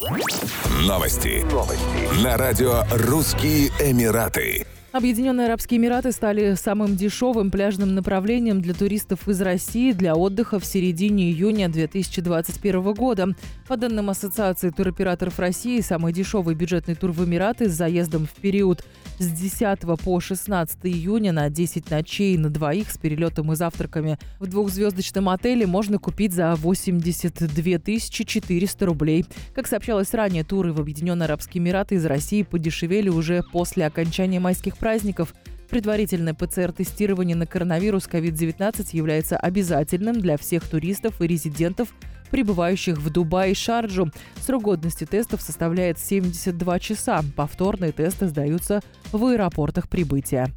Новости. Новости. На радио «Русские Эмираты». Объединенные Арабские Эмираты стали самым дешевым пляжным направлением для туристов из России для отдыха в середине июня 2021 года. По данным Ассоциации туроператоров России, самый дешевый бюджетный тур в Эмираты с заездом в период с 10 по 16 июня на 10 ночей на двоих с перелетом и завтраками в двухзвездочном отеле можно купить за 82 400 рублей. Как сообщалось ранее, туры в Объединенные Арабские Эмираты из России подешевели уже после окончания майских праздников. Предварительное ПЦР-тестирование на коронавирус COVID-19 является обязательным для всех туристов и резидентов, прибывающих в Дубай и Шарджу. Срок годности тестов составляет 72 часа. Повторные тесты сдаются в аэропортах прибытия.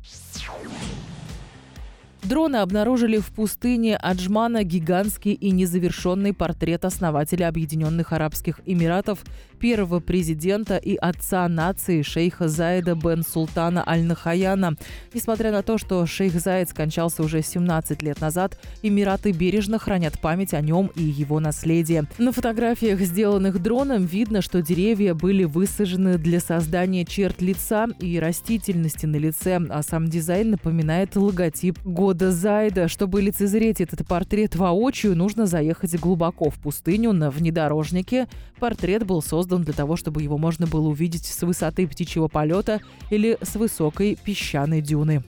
Дроны обнаружили в пустыне Аджмана гигантский и незавершенный портрет основателя Объединенных Арабских Эмиратов, первого президента и отца нации шейха Заида бен Султана Аль-Нахаяна. Несмотря на то, что шейх Заид скончался уже 17 лет назад, Эмираты бережно хранят память о нем и его наследии. На фотографиях, сделанных дроном, видно, что деревья были высажены для создания черт лица и растительности на лице, а сам дизайн напоминает логотип года Зайда. Чтобы лицезреть этот портрет воочию, нужно заехать глубоко в пустыню на внедорожнике. Портрет был создан для того, чтобы его можно было увидеть с высоты птичьего полета или с высокой песчаной дюны.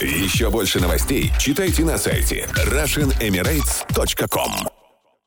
Еще больше новостей читайте на сайте RussianEmirates.com